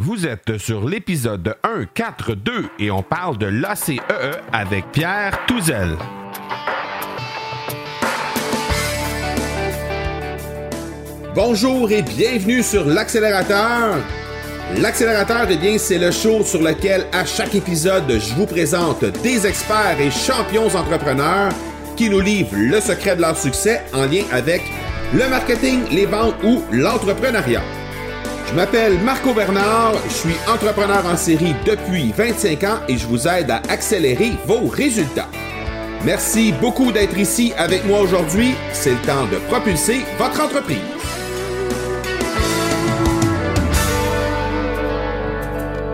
Vous êtes sur l'épisode 142 et on parle de l'ACEE e avec Pierre Touzel. Bonjour et bienvenue sur l'accélérateur. L'accélérateur, eh bien, c'est le show sur lequel à chaque épisode, je vous présente des experts et champions entrepreneurs qui nous livrent le secret de leur succès en lien avec le marketing, les ventes ou l'entrepreneuriat. Je m'appelle Marco Bernard, je suis entrepreneur en série depuis 25 ans et je vous aide à accélérer vos résultats. Merci beaucoup d'être ici avec moi aujourd'hui. C'est le temps de propulser votre entreprise.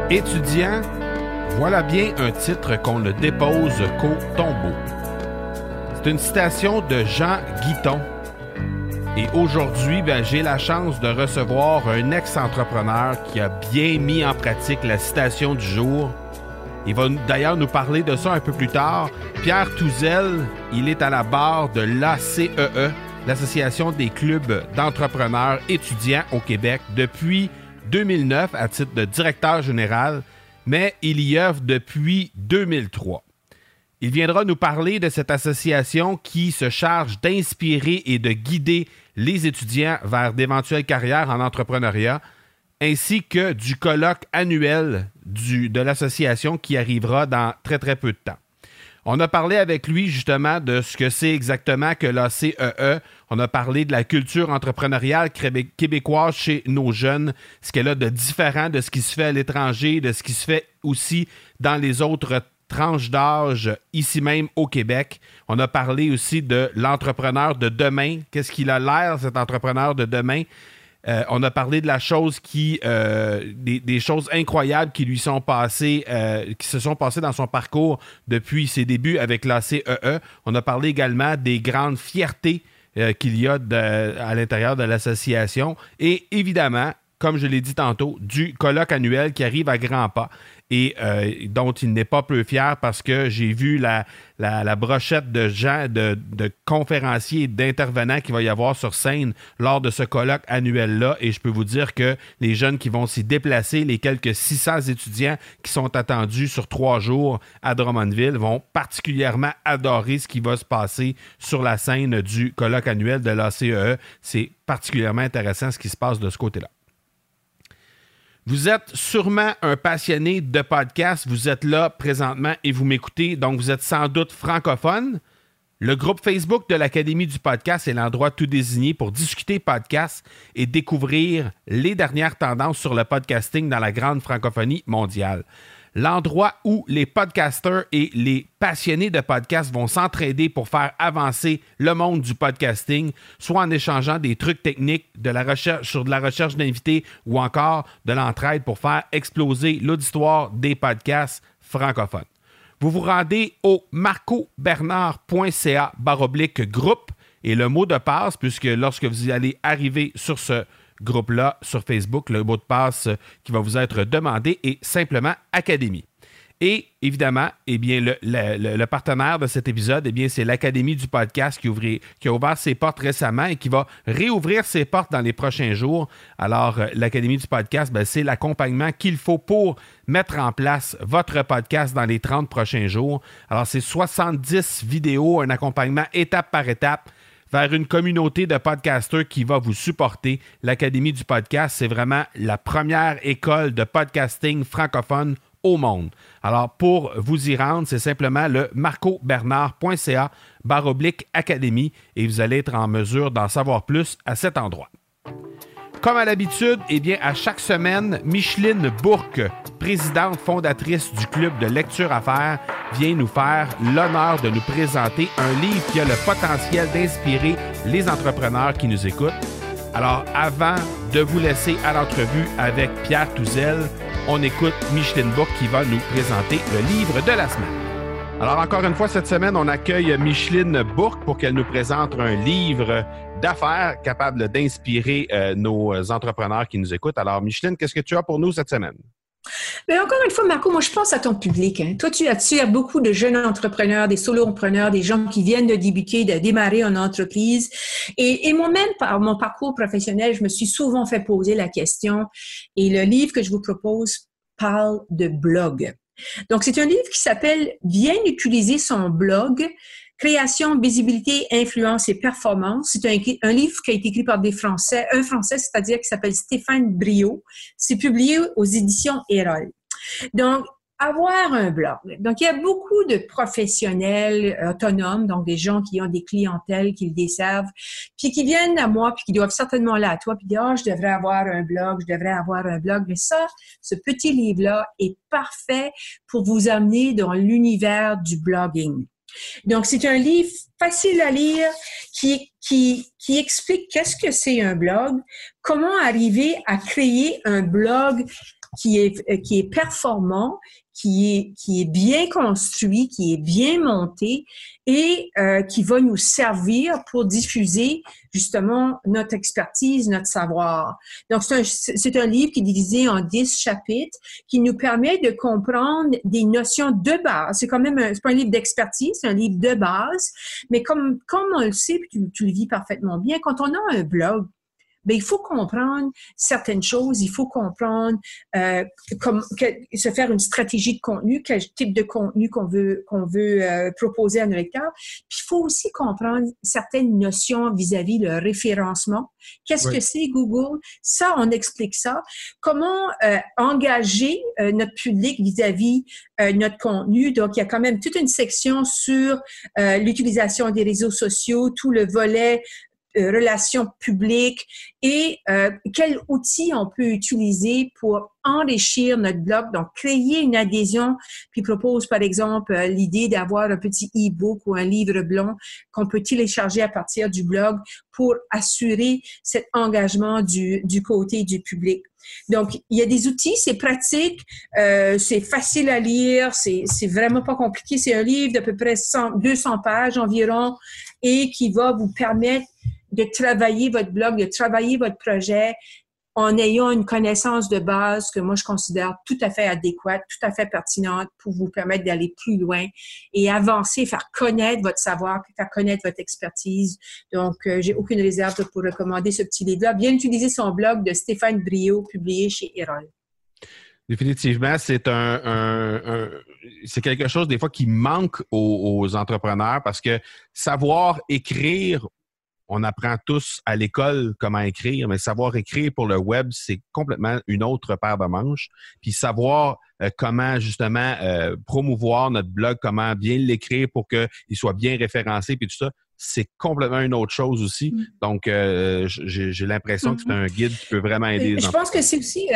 Étudiant, voilà bien un titre qu'on ne dépose qu'au tombeau. C'est une citation de Jean Guiton et aujourd'hui, ben, j'ai la chance de recevoir un ex-entrepreneur qui a bien mis en pratique la citation du jour. Il va d'ailleurs nous parler de ça un peu plus tard. Pierre Touzel, il est à la barre de l'ACEE, e, l'Association des clubs d'entrepreneurs étudiants au Québec, depuis 2009 à titre de directeur général, mais il y œuvre depuis 2003. Il viendra nous parler de cette association qui se charge d'inspirer et de guider les étudiants vers d'éventuelles carrières en entrepreneuriat, ainsi que du colloque annuel de l'association qui arrivera dans très très peu de temps. On a parlé avec lui justement de ce que c'est exactement que l'ACEE. E. On a parlé de la culture entrepreneuriale québécoise chez nos jeunes, ce qu'elle a de différent de ce qui se fait à l'étranger, de ce qui se fait aussi dans les autres tranche d'âge ici même au Québec. On a parlé aussi de l'entrepreneur de demain. Qu'est-ce qu'il a l'air, cet entrepreneur de demain? Euh, on a parlé de la chose qui, euh, des, choses incroyables qui lui sont passées, euh, qui se sont passées dans son parcours depuis ses débuts avec la CEE. E. On a parlé également des grandes fiertés qu'il y a à l'intérieur de l'association et évidemment, comme je l'ai dit tantôt, du colloque annuel qui arrive à grands pas et euh, dont il n'est pas peu fier parce que j'ai vu la, la, brochette de gens, de, conférenciers et d'intervenants qu'il va y avoir sur scène lors de ce colloque annuel-là. Et je peux vous dire que les jeunes qui vont s'y déplacer, les quelques 600 étudiants qui sont attendus sur trois jours à Drummondville, vont particulièrement adorer ce qui va se passer sur la scène du colloque annuel de l'ACE. E. C'est particulièrement intéressant ce qui se passe de ce côté-là. Vous êtes sûrement un passionné de podcast. Vous êtes là présentement et vous m'écoutez, donc vous êtes sans doute francophone. Le groupe Facebook de l'Académie du podcast est l'endroit tout désigné pour discuter podcast et découvrir les dernières tendances sur le podcasting dans la grande francophonie mondiale l'endroit où les podcasters et les passionnés de podcast vont s'entraider pour faire avancer le monde du podcasting, soit en échangeant des trucs techniques, de la recherche sur de la recherche d'invités ou encore de l'entraide pour faire exploser l'auditoire des podcasts francophones. Vous vous rendez au marcobernard.ca baroblique groupe et le mot de passe, puisque lorsque vous allez arriver sur ce groupe-là sur Facebook. Le mot de passe qui va vous être demandé est simplement Académie. Et évidemment, eh bien, le, partenaire de cet épisode, eh c'est l'Académie du podcast qui, qui, a ouvert ses portes récemment et qui va réouvrir ses portes dans les prochains jours. Alors, euh, l'Académie du podcast, ben, c'est l'accompagnement qu'il faut pour mettre en place votre podcast dans les 30 prochains jours. Alors, c'est 70 vidéos, un accompagnement étape par étape vers une communauté de podcasters qui va vous supporter. L'Académie du podcast, c'est vraiment la première école de podcasting francophone au monde. Alors, pour vous y rendre, c'est simplement le marcobernard.ca baroblique académie et vous allez être en mesure d'en savoir plus à cet endroit. Comme à l'habitude, eh bien, à chaque semaine, Micheline Bourque, présidente fondatrice du club de lecture à faire, vient nous faire l'honneur de nous présenter un livre qui a le potentiel d'inspirer les entrepreneurs qui nous écoutent. Alors, avant de vous laisser à l'entrevue avec Pierre Touzel, on écoute Micheline Bourque qui va nous présenter le livre de la semaine. Alors, encore une fois, cette semaine, on accueille Micheline Bourque pour qu'elle nous présente un livre d'affaires capable d'inspirer euh, nos entrepreneurs qui nous écoutent. Alors, Micheline, qu'est-ce que tu as pour nous cette semaine? Mais encore une fois, Marco, moi, je pense à ton public. Hein. Toi, tu attires beaucoup de jeunes entrepreneurs, des solo-entrepreneurs, des gens qui viennent de débuter, de démarrer une entreprise. Et, et moi-même, par mon parcours professionnel, je me suis souvent fait poser la question. Et le livre que je vous propose parle de blog. Donc, c'est un livre qui s'appelle Bien utiliser son blog Création, visibilité, influence et performance. C'est un, livre qui a été écrit par des Français, un Français, c'est-à-dire qui s'appelle Stéphane Brio. C'est publié aux éditions Erol. Donc, avoir un blog. Donc, il y a beaucoup de professionnels autonomes, donc des gens qui ont des clientèles, qui le desservent, puis qui viennent à moi, puis qui doivent certainement là à toi, puis dire, oh, je devrais avoir un blog, je devrais avoir un blog. Mais ça, ce petit livre-là est parfait pour vous amener dans l'univers du blogging. Donc, c'est un livre facile à lire qui, explique qu'est-ce que c'est un blog, comment arriver à créer un blog qui est, qui est performant, qui est, qui est bien construit, qui est bien monté et euh, qui va nous servir pour diffuser justement notre expertise, notre savoir. Donc, c'est un, un, livre qui est divisé en dix chapitres qui nous permet de comprendre des notions de base. C'est quand même un, pas un livre d'expertise, c'est un livre de base, mais comme, comme on le sait, puis tu, tu le vis parfaitement bien, quand on a un blog, ben, il faut comprendre certaines choses, il faut comprendre euh, comme, se faire une stratégie de contenu, quel type de contenu qu'on veut qu'on veut euh, proposer à nos lecteurs. Puis il faut aussi comprendre certaines notions vis-à-vis le référencement. Qu'est-ce que c'est Google? Ça, on explique ça. Comment euh, engager euh, notre public vis-à-vis -vis, notre contenu? Donc il y a quand même toute une section sur l'utilisation des réseaux sociaux, tout le volet euh, relations publiques et euh, quels outils on peut utiliser pour enrichir notre blog, donc créer une adhésion, puis propose par exemple euh, l'idée d'avoir un petit e-book ou un livre blanc qu'on peut télécharger à partir du blog pour assurer cet engagement du, du côté du public. Donc, il y a des outils, c'est pratique, euh, c'est facile à lire, c'est vraiment pas compliqué. C'est un livre d'à peu près 100, 200 pages environ et qui va vous permettre de travailler votre blog, de travailler votre projet en ayant une connaissance de base que moi je considère tout à fait adéquate, tout à fait pertinente pour vous permettre d'aller plus loin et avancer, faire connaître votre savoir, faire connaître votre expertise. Donc, euh, j'ai aucune réserve pour recommander ce petit livre-là. Bien utiliser son blog de Stéphane Brio, publié chez Erol. Définitivement, c'est un, c'est quelque chose des fois qui manque aux, entrepreneurs parce que savoir écrire on apprend tous à l'école comment écrire, mais savoir écrire pour le web, c'est complètement une autre paire de manches. Puis savoir euh, comment justement euh, promouvoir notre blog, comment bien l'écrire pour qu'il soit bien référencé, puis tout ça, c'est complètement une autre chose aussi. Mm. Donc, euh, j'ai l'impression que c'est mm-hmm. un guide qui peut vraiment aider. Les Je pense que c'est aussi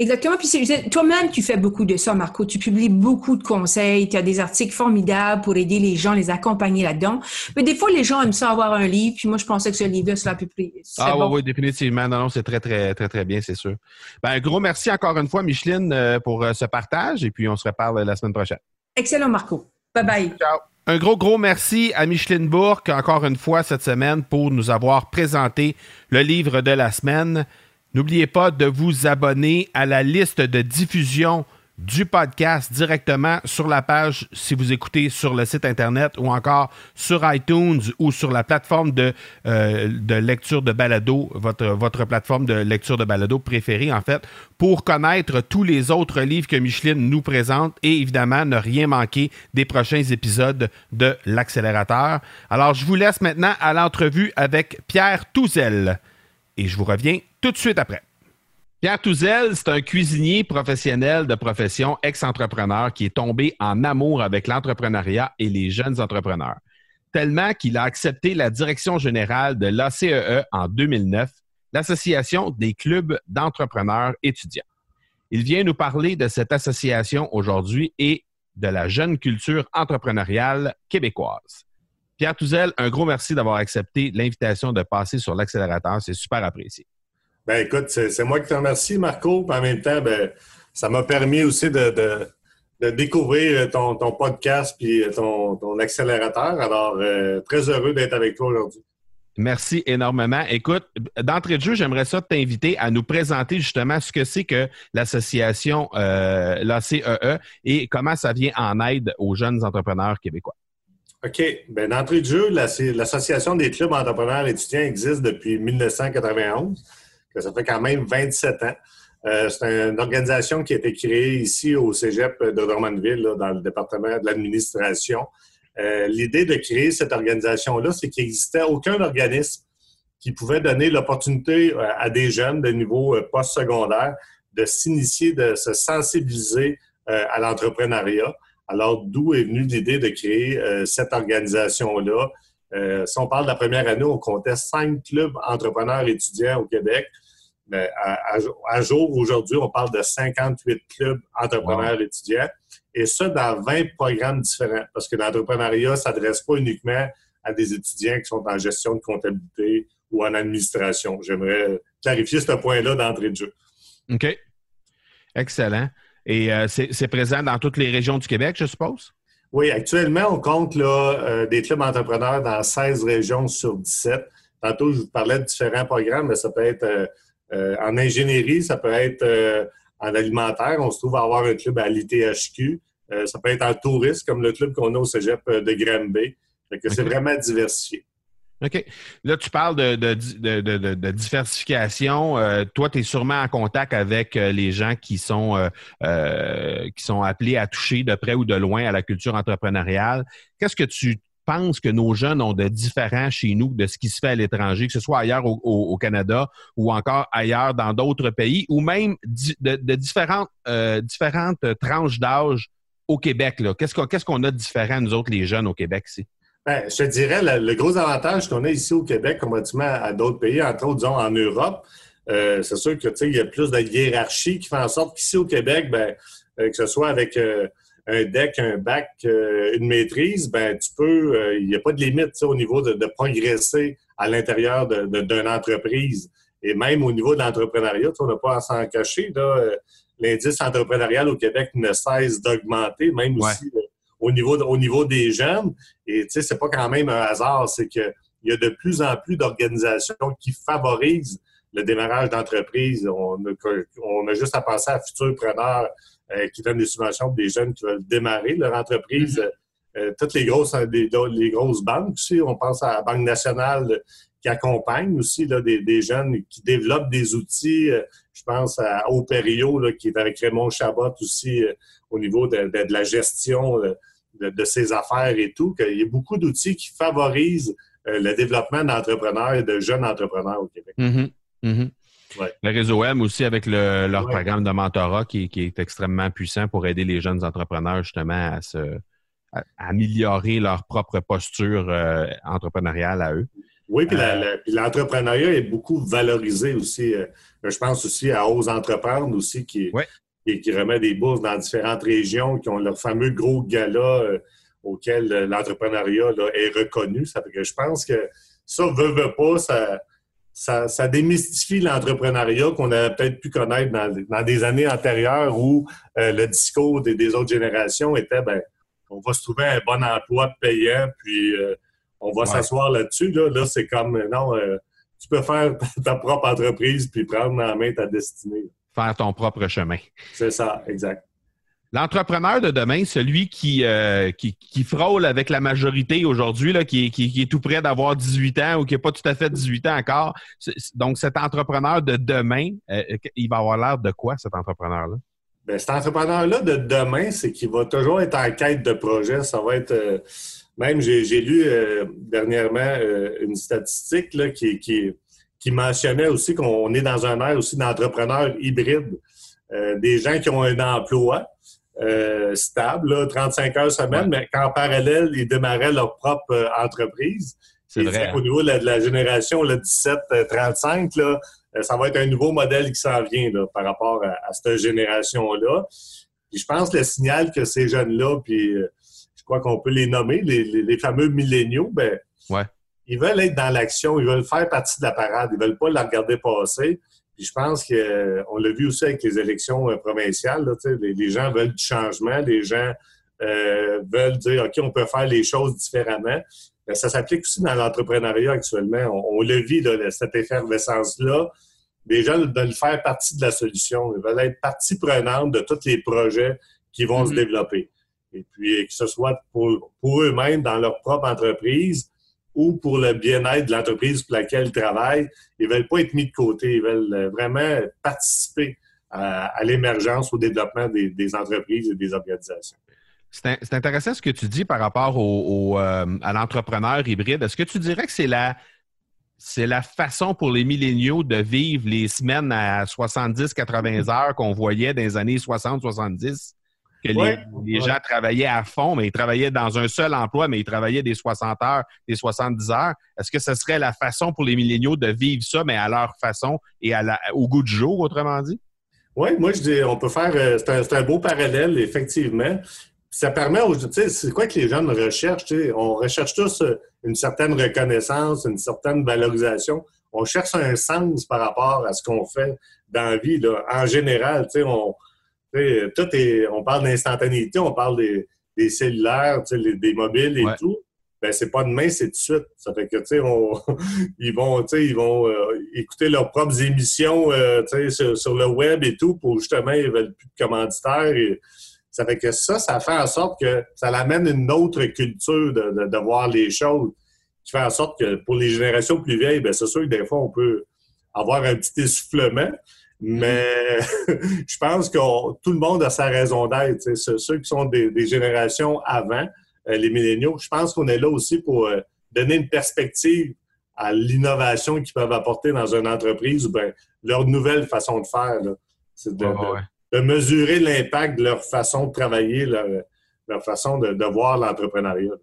Exactement. Puis toi-même, tu fais beaucoup de ça, Marco. Tu publies beaucoup de conseils. Tu as des articles formidables pour aider les gens, les accompagner là-dedans. Mais des fois, les gens aiment ça avoir un livre. Puis moi, je pensais que ce livre-là serait plus. Ah oui, oui, définitivement. Non, non, c'est très, très, très, très bien, c'est sûr. Ben, un gros merci encore une fois, Micheline, euh, pour euh, ce partage. Et puis, on se reparle la semaine prochaine. Excellent, Marco. Bye bye. Ciao. Un gros, gros merci à Micheline Bourque, encore une fois, cette semaine, pour nous avoir présenté le livre de la semaine. N'oubliez pas de vous abonner à la liste de diffusion du podcast directement sur la page si vous écoutez sur le site Internet ou encore sur iTunes ou sur la plateforme de, euh, de lecture de balado, votre, votre plateforme de lecture de balado préférée en fait, pour connaître tous les autres livres que Micheline nous présente et évidemment ne rien manquer des prochains épisodes de l'accélérateur. Alors je vous laisse maintenant à l'entrevue avec Pierre Touzel et je vous reviens tout de suite après. Pierre Touzel, c'est un cuisinier professionnel de profession, ex-entrepreneur qui est tombé en amour avec l'entrepreneuriat et les jeunes entrepreneurs, tellement qu'il a accepté la direction générale de l'ACEE e en 2009, l'Association des clubs d'entrepreneurs étudiants. Il vient nous parler de cette association aujourd'hui et de la jeune culture entrepreneuriale québécoise. Pierre Touzel, un gros merci d'avoir accepté l'invitation de passer sur l'accélérateur. C'est super apprécié. Ben écoute, c'est moi qui te remercie, Marco. En même temps, ben, ça m'a permis aussi de, découvrir ton, podcast et ton, accélérateur. Alors, euh, très heureux d'être avec toi aujourd'hui. Merci énormément. Écoute, d'entrée de jeu, j'aimerais ça t'inviter à nous présenter justement ce que c'est que l'association euh, l'ACEE e et comment ça vient en aide aux jeunes entrepreneurs québécois. OK. Ben, d'entrée de jeu, l'Association des clubs entrepreneurs étudiants existe depuis 1991. Ça fait quand même 27 ans. Euh, c'est une organisation qui a été créée ici au Cégep de Drummondville, dans le département de l'administration. Euh, l'idée de créer cette organisation-là, c'est qu'il n'existait aucun organisme qui pouvait donner l'opportunité euh, à des jeunes de niveau postsecondaire de s'initier, de se sensibiliser à l'entrepreneuriat. Alors, d'où est venue l'idée de créer cette organisation-là? Si on parle de la première année, on comptait cinq clubs entrepreneurs étudiants au Québec. Mais à, jour, aujourd'hui, on parle de 58 clubs entrepreneurs étudiants et ça dans 20 programmes différents, parce que l'entrepreneuriat ne s'adresse pas uniquement à des étudiants qui sont en gestion de comptabilité ou en administration. J'aimerais clarifier ce point-là d'entrée de jeu. OK. Excellent. Et euh, c'est présent dans toutes les régions du Québec, je suppose? Oui, actuellement, on compte là, euh, des clubs entrepreneurs dans 16 régions sur 17. Tantôt, je vous parlais de différents programmes, mais ça peut être euh, en ingénierie, ça peut être en alimentaire. On se trouve à avoir un club à l'ITHQ. Euh, ça peut être en tourisme, comme le club qu'on a au cégep euh, de Granby. C'est vraiment diversifié. OK. Là, tu parles de, diversification. Euh, toi, tu es sûrement en contact avec les gens qui sont, qui sont appelés à toucher de près ou de loin à la culture entrepreneuriale. Qu'est-ce que tu pense que nos jeunes ont de différents chez nous de ce qui se fait à l'étranger, que ce soit ailleurs au, Canada ou encore ailleurs dans d'autres pays, ou même de, différentes, euh, différentes tranches d'âge au Québec? Qu'est-ce qu'on a de différent, nous autres, les jeunes au Québec ici? Ben, je te dirais, le, gros avantage qu'on a ici au Québec, comparativement à d'autres pays, entre autres, disons, en Europe, euh, c'est sûr que il y a plus de hiérarchie qui fait en sorte qu'ici au Québec, ben, euh, que ce soit avec un deck, un bac, euh, une maîtrise, ben tu peux, euh, il n'y a pas de limite au niveau de, progresser à l'intérieur d'une entreprise. Et même au niveau de l'entrepreneuriat, on n'a pas à s'en cacher. Euh, l'indice entrepreneurial au Québec ne cesse d'augmenter, même aussi au, niveau au niveau des jeunes. Et tu sais, c'est pas quand même un hasard, c'est qu'il y a de plus en plus d'organisations qui favorisent le démarrage d'entreprise. On, on, a juste à penser à Futurpreneur euh, qui donnent des subventions pour des jeunes qui veulent démarrer leur entreprise. Mm-hmm. Euh, toutes les grosses, les, grosses banques aussi, on pense à la Banque nationale qui accompagne aussi là, des, jeunes qui développent des outils. Euh, je pense à Operio, qui est avec Raymond Chabot aussi au niveau de, la gestion de, ses affaires et tout, qu'il y a beaucoup d'outils qui favorisent le développement d'entrepreneurs et de jeunes entrepreneurs au Québec. Mm-hmm. Mm-hmm. Le réseau M aussi avec leur programme de mentorat qui, est extrêmement puissant pour aider les jeunes entrepreneurs justement à se améliorer leur propre posture euh, entrepreneuriale à eux. Oui, puis euh, l'entrepreneuriat est beaucoup valorisé aussi. Euh, je pense aussi à Ose Entreprendre aussi qui, qui, remet des bourses dans différentes régions, qui ont leur fameux gros gala auquel l'entrepreneuriat est reconnu. Ça fait que je pense que ça, veut, veut pas, ça, ça, démystifie l'entrepreneuriat qu'on a peut-être pu connaître dans, des années antérieures où euh, le discours des, autres générations était ben, on va se trouver un bon emploi payant, puis euh, on va s'asseoir là-dessus. Là, c'est comme non, euh, tu peux faire ta propre entreprise puis prendre en main ta destinée. Faire ton propre chemin. C'est ça, exact. L'entrepreneur de demain, celui qui, euh, qui, frôle avec la majorité aujourd'hui, qui, qui, est tout près d'avoir 18 ans ou qui n'a pas tout à fait 18 ans encore. Donc, cet entrepreneur de demain, euh, il va avoir l'air de quoi, cet entrepreneur-là? Bien, cet entrepreneur-là de demain, c'est qu'il va toujours être en quête de projet. Ça va être. Euh, même, j'ai lu dernièrement une statistique là, qui, qui, qui mentionnait aussi qu'on est dans un air aussi d'entrepreneurs hybrides. des gens qui ont un emploi, euh, stable, 35 heures semaine, mais qu'en parallèle, ils démarraient leur propre euh, entreprise. C'est vrai. Hein. Au niveau de la, génération 17-35, là, euh, ça va être un nouveau modèle qui s'en vient par rapport à, cette génération-là. je pense que le signal que ces jeunes-là, puis je crois qu'on peut les nommer, les, fameux milléniaux, ben, ils veulent être dans l'action, ils veulent faire partie de la parade, ils veulent pas la regarder passer je pense qu'on l'a vu aussi avec les élections euh, provinciales. les, gens veulent du changement, les gens euh, veulent dire OK, on peut faire les choses différemment. Ben, ça s'applique aussi dans l'entrepreneuriat actuellement. On, le vit, cette effervescence-là. Les gens veulent faire partie de la solution. Ils veulent être partie prenante de tous les projets qui vont se mm-hmm. développer. Et puis, que ce soit pour, pour eux-mêmes dans leur propre entreprise ou pour le bien-être de l'entreprise pour laquelle ils travaillent, ils veulent pas être mis de côté. Ils veulent euh, vraiment participer à, l'émergence, au développement des, entreprises et des organisations. C'est intéressant ce que tu dis par rapport au, euh, à l'entrepreneur hybride. Est-ce que tu dirais que c'est la, c'est la façon pour les milléniaux de vivre les semaines à 70-80 heures qu'on voyait dans les années 60-70? Que les, gens travaillaient à fond, mais ils travaillaient dans un seul emploi, mais ils travaillaient des 60 heures, des 70 heures. Est-ce que ce serait la façon pour les milléniaux de vivre ça, mais à leur façon et à au goût du jour, autrement dit? Oui, moi, je dis, on peut faire. Euh, c'est un, beau parallèle, effectivement. Ça permet aux. Tu sais, c'est quoi que les jeunes recherchent? On recherche tous euh, une certaine reconnaissance, une certaine valorisation. On cherche un sens par rapport à ce qu'on fait dans la vie. Là. En général, tu sais, on, tout est, on parle d'instantanéité, on parle des, des cellulaires, des mobiles et tout ben c'est pas demain, c'est tout de suite. Ça fait que, tu sais, ils vont, ils vont euh, écouter leurs propres émissions, euh, sur, sur, le web et tout, pour justement, ils veulent plus de commanditaires. Et, ça fait que ça, ça fait en sorte que ça amène une autre culture de, de, voir les choses, qui fait en sorte que pour les générations plus vieilles, ben c'est sûr que des fois, on peut avoir un petit essoufflement, mais je pense que tout le monde a sa raison d'être. Ceux qui sont des, des générations avant, euh, les milléniaux. Je pense qu'on est là aussi pour euh, donner une perspective à l'innovation qu'ils peuvent apporter dans une entreprise ou bien leur nouvelle façon de faire. C'est de, mesurer l'impact de leur façon de travailler, leur, façon de, voir l'entrepreneuriat.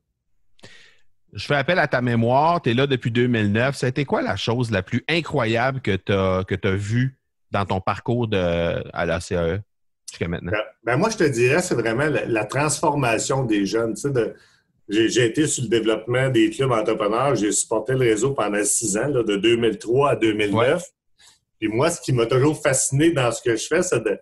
Je fais appel à ta mémoire. Tu es là depuis 2009. C'était quoi la chose la plus incroyable que tu as, que as vue? Dans ton parcours de, à la CAE? Ben, ben, moi, je te dirais, c'est vraiment la, transformation des jeunes. j'ai été sur le développement des clubs entrepreneurs. J'ai supporté le réseau pendant six ans, de 2003 à 2009. Puis moi, ce qui m'a toujours fasciné dans ce que je fais, c'est de,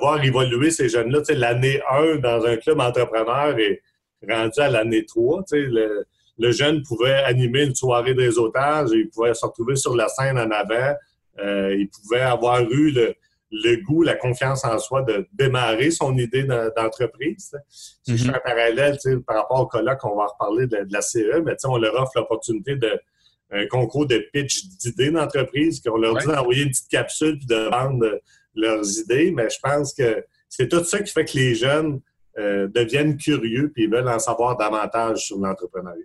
voir évoluer ces jeunes-là. L'année 1 dans un club entrepreneur et rendu à l'année 3. Le, le jeune pouvait animer une soirée de réseautage, il pouvait se retrouver sur la scène en avant, euh, il pouvait avoir eu le, le goût, la confiance en soi de démarrer son idée d'entreprise. Si je fais un parallèle par rapport au colloque, on va reparler de, la CE, mais on leur offre l'opportunité de un concours de pitch d'idées d'entreprise, qu'on leur dit d'envoyer une petite capsule puis de vendre leurs idées. Mais je pense que c'est tout ça qui fait que les jeunes euh, deviennent curieux puis veulent en savoir davantage sur l'entrepreneuriat.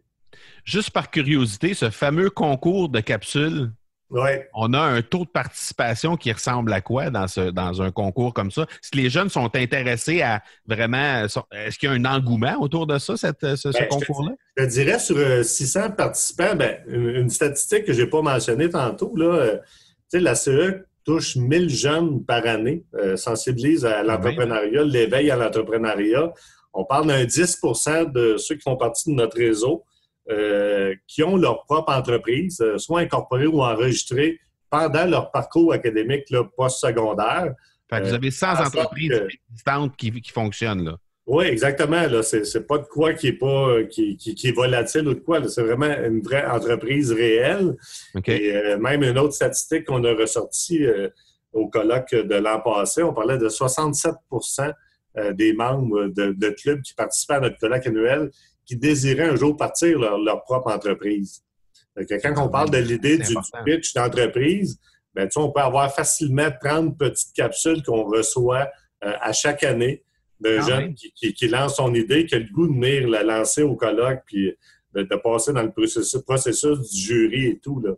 Juste par curiosité, ce fameux concours de capsules, on a un taux de participation qui ressemble à quoi dans, ce, dans un concours comme ça? Est-ce que les jeunes sont intéressés à vraiment. Est-ce qu'il y a un engouement autour de ça, cette, ce, ben, concours-là? Je, dirais sur 600 euh, participants, ben, une, statistique que je n'ai pas mentionnée tantôt, là, euh, la CE touche 1000 jeunes par année, euh, sensibilise à l'entrepreneuriat, l'éveil à l'entrepreneuriat. On parle d'un 10% de ceux qui font partie de notre réseau euh, qui ont leur propre entreprise, euh, soit incorporée ou enregistrée pendant leur parcours académique post-secondaire. vous euh, avez 100 entreprises existantes qui, fonctionnent. Là. Oui, exactement. Là, c'est, pas de quoi qui est pas qui, est volatile ou de quoi. C'est vraiment une vraie entreprise réelle. Et même une autre statistique qu'on a ressortie au colloque de l'an passé, on parlait de 67% des membres de, de clubs qui participaient à notre colloque annuel qui désiraient un jour partir leur, propre entreprise. quand on parle de l'idée du, pitch d'entreprise, ben, on peut avoir facilement 30 petites capsules qu'on reçoit euh, à chaque année d'un ah jeune qui, qui, lance son idée, qui a le goût de venir la lancer au colloque, puis de, passer dans le processus, du jury et tout. Là.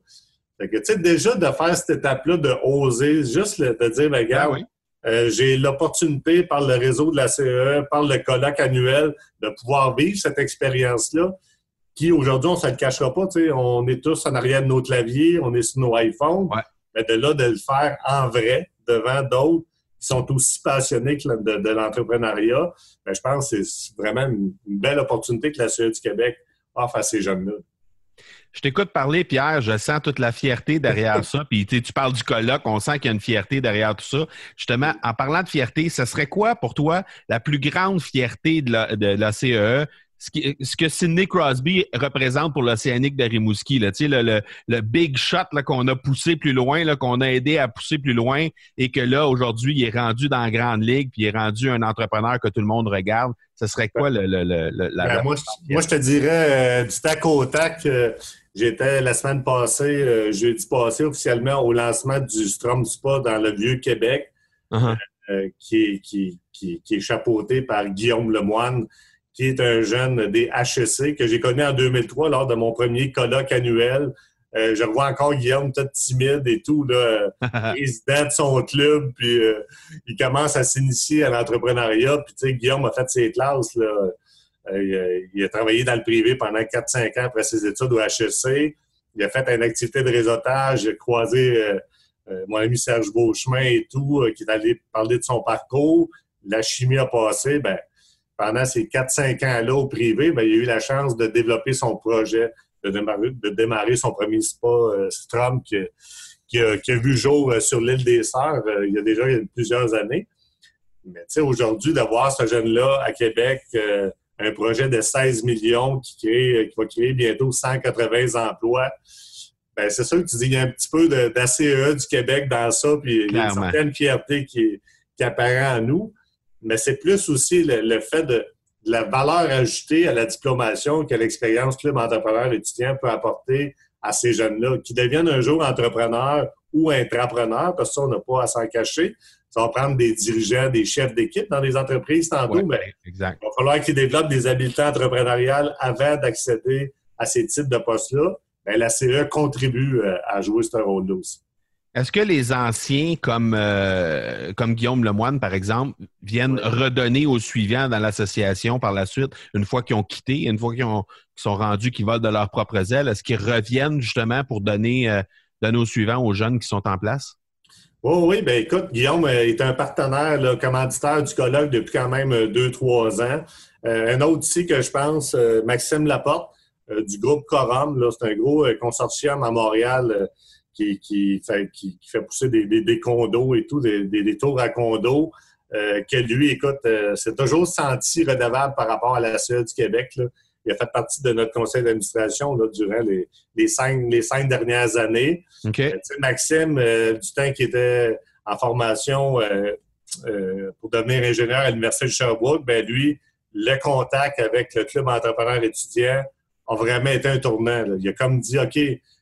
Fait déjà de faire cette étape-là, de oser, juste de dire, ben, gars, ah euh, j'ai l'opportunité par le réseau de la CE, par le colloque annuel, de pouvoir vivre cette expérience-là, qui aujourd'hui, on ne se le cachera pas. On est tous en arrière de nos claviers, on est sur nos iPhones. Mais de là, de le faire en vrai, devant d'autres qui sont aussi passionnés de, l'entrepreneuriat, ben, je pense que c'est vraiment une, belle opportunité que la CE du Québec offre à ces jeunes-là. Je t'écoute parler, Pierre, je sens toute la fierté derrière ça. Puis tu parles du colloque, on sent qu'il y a une fierté derrière tout ça. Justement, en parlant de fierté, ce serait quoi pour toi la plus grande fierté de la, CEE? ce, que Sidney Crosby représente pour l'Océanique de Rimouski, là, le, le, le big shot qu'on a poussé plus loin, qu'on a aidé à pousser plus loin, et que là, aujourd'hui, il est rendu dans la grande ligue, puis il est rendu un entrepreneur que tout le monde regarde. Ce serait quoi le, la ben, moi, je, te dirais euh, du tac au tac. Euh, j'étais la semaine passée, euh, jeudi passé, officiellement au lancement du Strom Spa dans le Vieux-Québec, uh-huh. qui, qui, qui, qui, est chapeauté par Guillaume Lemoine qui est un jeune des HEC que j'ai connu en 2003 lors de mon premier colloque annuel. Euh, je revois encore Guillaume tout timide et tout, là, président de son club, puis euh, il commence à s'initier à l'entrepreneuriat. Puis tu sais, Guillaume a fait ses classes. Là. Euh, il, a, travaillé dans le privé pendant 4-5 ans après ses études au HEC. Il a fait une activité de réseautage, il a croisé mon ami Serge Beauchemin et tout, qui est allé parler de son parcours. La chimie a passé, ben pendant ces 4-5 ans-là au privé, ben, il a eu la chance de développer son projet, de démarrer, son premier spa euh, Strom qui, a, a, vu jour euh, sur l'île des Sœurs euh, il y a déjà plusieurs années. Mais tu aujourd'hui, d'avoir ce jeune-là à Québec, un projet de 16 millions qui, crée, qui va créer bientôt 180 emplois, ben c'est sûr que tu dis, il y a un petit peu d'ACE du Québec dans ça, puis il y a une certaine fierté qui, qui apparaît en nous. Mais c'est plus aussi le, fait de, la valeur ajoutée à la diplomation que l'expérience club entrepreneur étudiant peut apporter à ces jeunes-là, qui deviennent un jour entrepreneurs ou intrapreneurs, parce que ça, on n'a pas à s'en cacher. Ça va prendre des dirigeants, des chefs d'équipe dans les entreprises tantôt, mais il va falloir qu'ils développent des habiletés entrepreneuriales avant d'accéder à ces types de postes-là. Bien, la CE contribue euh, à jouer ce rôle-là aussi. Est-ce que les anciens, comme, euh, comme Guillaume Lemoine, par exemple, viennent redonner aux suivants dans l'association par la suite, une fois qu'ils ont quitté, une fois qu'ils sont rendus, qu'ils volent de leur propre ailes? Est-ce qu'ils reviennent justement pour donner, euh, aux suivants, aux jeunes qui sont en place? Oh, oui, bien écoute, Guillaume euh, est un partenaire commanditaire du colloque depuis quand même deux, trois ans. un autre ici que je pense, Maxime Laporte, du groupe Corum, c'est un gros consortium à Montréal qui, qui, fait, qui, fait pousser des, des, condos et tout, des, des tours à condos, euh, que lui, écoute, euh, c'est toujours senti redevable par rapport à la CE du Québec. Il a fait partie de notre conseil d'administration durant les, les, cinq, les cinq dernières années. Okay. Euh, Maxime, euh, du temps qu'il était en formation pour devenir ingénieur à l'Université de Sherbrooke, ben lui, le contact avec le club entrepreneur étudiant a vraiment été un tournant. Il a comme dit, OK,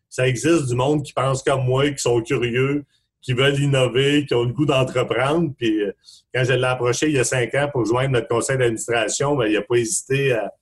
ça existe du monde qui pense comme moi, qui sont curieux, qui veulent innover, qui ont le goût d'entreprendre. Puis euh, quand je l'ai approché il y a cinq ans pour joindre notre conseil d'administration, ben, il n'a pas hésité à,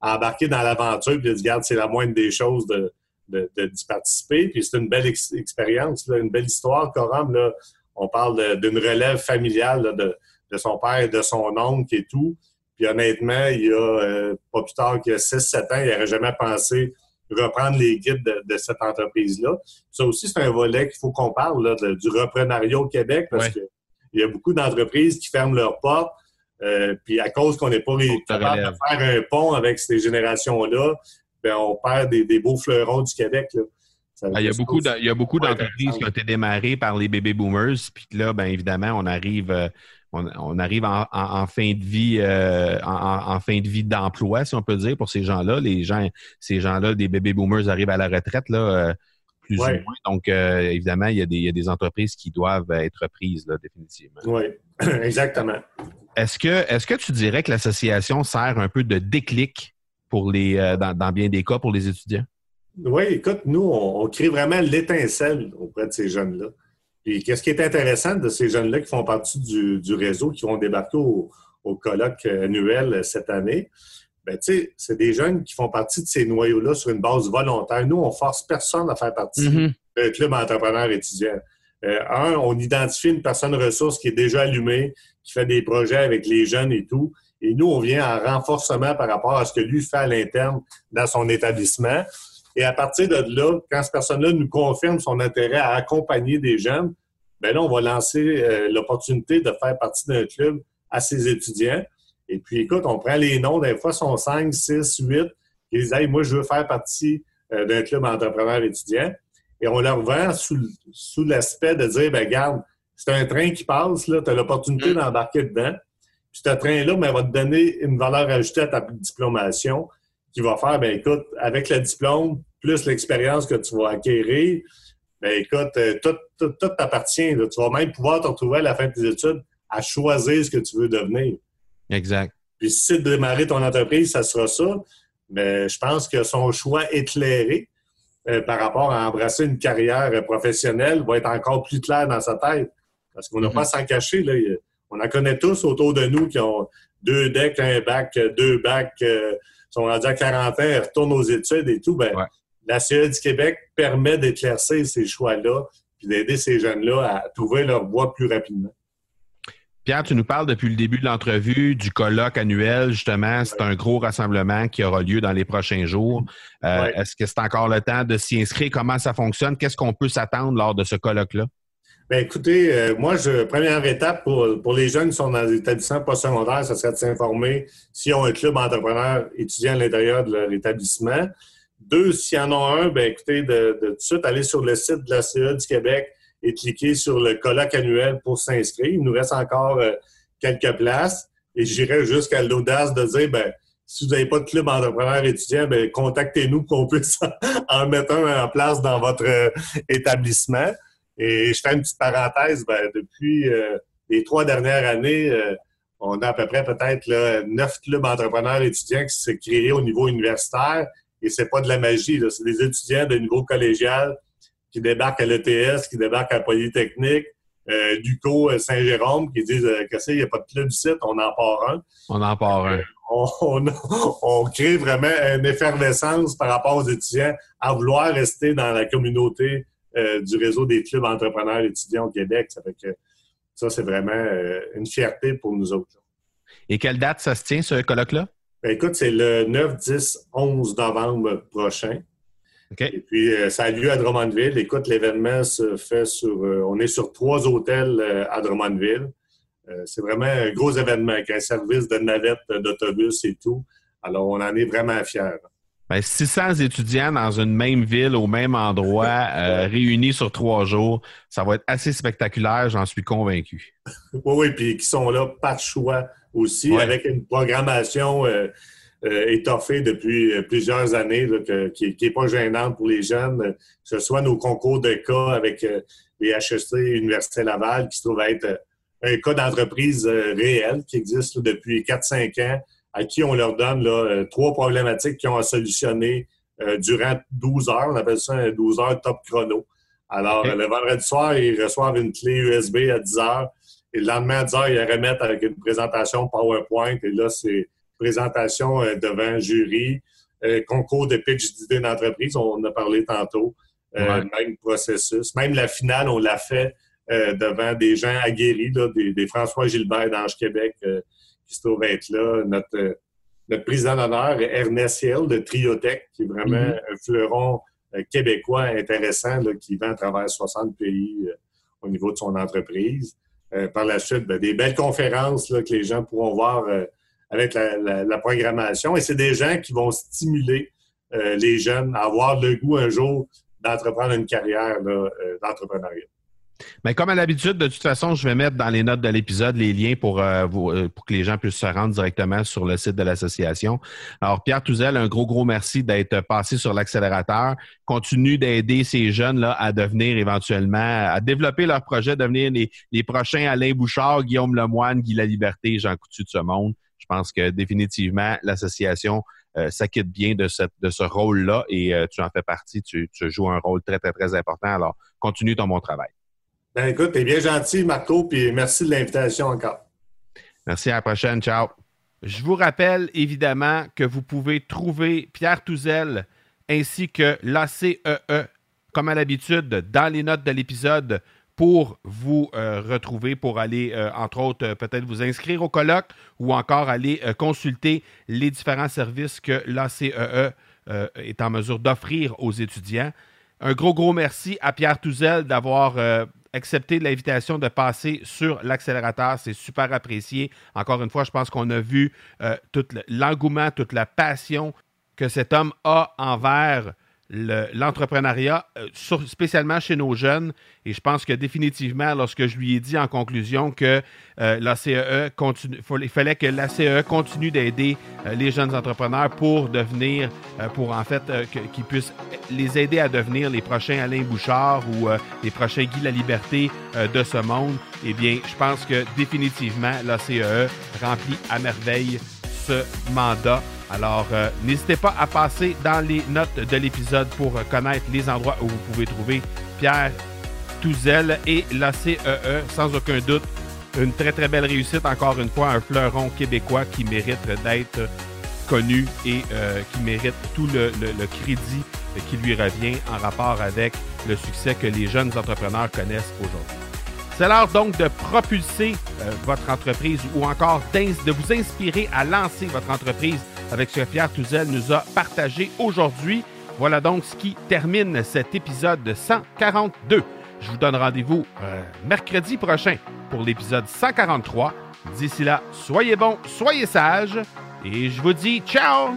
embarquer dans l'aventure. Puis il a dit, regarde, c'est la moindre des choses de, d'y participer. Puis c'est une belle expérience, une belle histoire. Coram, là, on parle d'une relève familiale de, de, son père et de son oncle et tout. Puis honnêtement, il y a euh, pas plus tard a 6-7 ans, il n'aurait jamais pensé reprendre les guides de, cette entreprise-là. Ça aussi, c'est un volet qu'il faut qu'on parle là, du reprenariat au Québec parce qu'il y a beaucoup d'entreprises qui ferment leurs portes. Euh, puis à cause qu'on n'est pas capable de faire un pont avec ces générations-là, ben on perd des, beaux fleurons du Québec. Ah, il, y a beaucoup il y a beaucoup d'entreprises qui ont été démarrées par les bébés boomers, puis là, bien évidemment, on arrive euh, on, arrive en, fin de vie, euh, en, fin de vie d'emploi, si on peut dire, pour ces gens-là. Les gens, ces gens-là, des baby boomers arrivent à la retraite, là, plus ou moins. Donc, euh, évidemment, il y, a des, entreprises qui doivent être prises, là, définitivement. Oui, exactement. Est-ce que, est-ce que tu dirais que l'association sert un peu de déclic pour les, dans, bien des cas pour les étudiants? Oui, écoute, nous, on crée vraiment l'étincelle auprès de ces jeunes-là. Et qu'est-ce qui est intéressant de ces jeunes-là qui font partie du, réseau, qui vont débarquer au, colloque annuel cette année? Ben, c'est des jeunes qui font partie de ces noyaux-là sur une base volontaire. Nous, on force personne à faire partie mm-hmm. d'un club entrepreneur étudiant. Euh, un, on identifie une personne ressource qui est déjà allumée, qui fait des projets avec les jeunes et tout. Et nous, on vient en renforcement par rapport à ce que lui fait à l'interne dans son établissement. Et à partir de là, quand cette personne-là nous confirme son intérêt à accompagner des jeunes, ben là, on va lancer euh, l'opportunité de faire partie d'un club à ses étudiants. Et puis, écoute, on prend les noms, des fois, sont 5, 6, 8, qui disent Hey, moi, je veux faire partie euh, d'un club entrepreneur étudiant. Et on leur vend sous, l'aspect de dire ben garde, c'est un train qui passe, là, tu as l'opportunité mm. d'embarquer dedans. ce train-là ben, va te donner une valeur ajoutée à ta diplomation qui va faire, ben écoute, avec le diplôme, plus l'expérience que tu vas acquérir, ben écoute, euh, tout, tout, tout t'appartient. Tu vas même pouvoir te retrouver à la fin de tes études à choisir ce que tu veux devenir. Exact. Puis si c'est de démarrer ton entreprise, ça sera ça. Mais je pense que son choix éclairé euh, par rapport à embrasser une carrière professionnelle va être encore plus clair dans sa tête. Parce qu'on n'a pas à s'en cacher. Là. On en connaît tous autour de nous qui ont deux decks, un bac, deux bacs, euh, sont rendus à 40 ans, retournent aux études et tout. Ben, La CE du Québec permet d'éclaircir ces choix-là puis d'aider ces jeunes-là à trouver leur voie plus rapidement. Pierre, tu nous parles depuis le début de l'entrevue du colloque annuel, justement. C'est un gros rassemblement qui aura lieu dans les prochains jours. Euh, est-ce que c'est encore le temps de s'y inscrire? Comment ça fonctionne? Qu'est-ce qu'on peut s'attendre lors de ce colloque-là? Bien, écoutez, euh, moi, je, première étape pour, pour les jeunes qui sont dans les établissements postsecondaires, ce serait de s'informer s'ils ont un club entrepreneur étudiant à l'intérieur de leur établissement. Deux, s'il y en a un, bien, écoutez, de, de, tout de suite aller sur le site de la CE du Québec et cliquer sur le colloque annuel pour s'inscrire. Il nous reste encore euh, quelques places et j'irai jusqu'à l'audace de dire, ben, si vous n'avez pas de club entrepreneur étudiant, ben, contactez-nous pour qu'on puisse en mettre un en place dans votre euh, établissement. Et je fais une petite parenthèse, ben, depuis euh, les trois dernières années, on a à peu près peut-être neuf clubs entrepreneurs étudiants qui s'est créés au niveau universitaire. Et c'est pas de la magie, c'est des étudiants de niveau collégial qui débarquent à l'ETS, qui débarquent à Polytechnique, euh, Duco, euh, Saint-Jérôme, qui disent euh, que il n'y a pas de club site, on en part un. On en part un. On, on, crée vraiment une effervescence par rapport aux étudiants à vouloir rester dans la communauté du réseau des clubs entrepreneurs étudiants au Québec. Ça fait que ça, c'est vraiment une fierté pour nous autres. Et quelle date ça se tient, ce colloque-là? Ben, écoute, c'est le 9, 10, 11 novembre prochain. Et puis, euh, ça a lieu à Drummondville. Écoute, l'événement se fait sur... Euh, on est sur trois hôtels euh, à Drummondville. c'est vraiment un gros événement avec un service de navette, d'autobus et tout. Alors, on en est vraiment fiers. Ben, 600 étudiants dans une même ville, au même endroit, réunis sur trois jours, ça va être assez spectaculaire, j'en suis convaincu. oui, oui, puis qui sont là par choix aussi, avec une programmation euh, étoffé depuis euh, plusieurs années, qui n'est pas gênante pour les jeunes, que ce soit nos concours de cas avec euh, les HEC Université Laval, qui se trouve être un cas d'entreprise réel qui existe depuis 4-5 ans, à qui on leur donne là, trois problématiques qu'ils ont à solutionner durant 12 heures. On appelle ça un 12 heures top chrono. Alors, le vendredi soir, ils reçoivent une clé USB à 10 heures. Et le lendemain à 10 heures, ils la remettent avec une présentation PowerPoint. Et là, c'est présentation euh, devant jury, euh, concours de pitch d'idées d'entreprise, on en a parlé tantôt, euh, même processus. Même la finale, on l'a fait devant des gens aguerris, des, François Gilbert d'Ange Québec qui se trouvent être là. Notre, notre président d'honneur, Ernest Hill de Triotech, qui est vraiment mm-hmm. un fleuron québécois intéressant qui vend à travers 60 pays au niveau de son entreprise. par la suite, ben, des belles conférences que les gens pourront voir avec la, programmation. Et c'est des gens qui vont stimuler euh, les jeunes à avoir le goût un jour d'entreprendre une carrière euh, d'entrepreneuriat. Mais comme à l'habitude, de toute façon, je vais mettre dans les notes de l'épisode les liens pour, euh, pour que les gens puissent se rendre directement sur le site de l'association. Alors, Pierre Touzel, un gros, gros merci d'être passé sur l'accélérateur. Continue d'aider ces jeunes-là à devenir éventuellement, à développer leur projet, devenir les, les prochains Alain Bouchard, Guillaume Lemoine, Guy La Liberté, Jean Coutu de ce monde. Je pense que définitivement, l'association euh, s'acquitte bien de, cette, de ce rôle-là et euh, tu en fais partie. Tu, joues un rôle très, très, très important. Alors, continue ton bon travail. Ben, écoute, tu es bien gentil, Marco, puis merci de l'invitation encore. Merci, à la prochaine. Ciao. Je vous rappelle évidemment que vous pouvez trouver Pierre Touzel ainsi que l'ACEE, e, comme à l'habitude, dans les notes de l'épisode pour vous euh, retrouver, pour aller, euh, entre autres, euh, peut-être vous inscrire au colloque ou encore aller consulter les différents services que l'ACEE e, est en mesure d'offrir aux étudiants. Un gros, gros merci à Pierre Touzel d'avoir accepté l'invitation de passer sur l'accélérateur. C'est super apprécié. Encore une fois, je pense qu'on a vu tout l'engouement, toute la passion que cet homme a envers l'entrepreneuriat, euh, spécialement chez nos jeunes. Et je pense que définitivement, lorsque je lui ai dit en conclusion que euh, la CEE continue, il fallait que la CEE e continue d'aider euh, les jeunes entrepreneurs pour devenir, pour en fait, qu'ils puissent les aider à devenir les prochains Alain Bouchard ou les prochains Guy La Liberté de ce monde, eh bien, je pense que définitivement, la CEE e remplit à merveille ce mandat alors, euh, n'hésitez pas à passer dans les notes de l'épisode pour connaître les endroits où vous pouvez trouver Pierre Touzel et la CEE, e, sans aucun doute. Une très, très belle réussite. Encore une fois, un fleuron québécois qui mérite d'être connu et euh, qui mérite tout le, crédit qui lui revient en rapport avec le succès que les jeunes entrepreneurs connaissent aujourd'hui. C'est l'heure donc de propulser euh, votre entreprise ou encore de vous inspirer à lancer votre entreprise avec ce que Pierre Touzel nous a partagé aujourd'hui. Voilà donc ce qui termine cet épisode 142. Je vous donne rendez-vous euh, mercredi prochain pour l'épisode 143. D'ici là, soyez bons, soyez sages et je vous dis ciao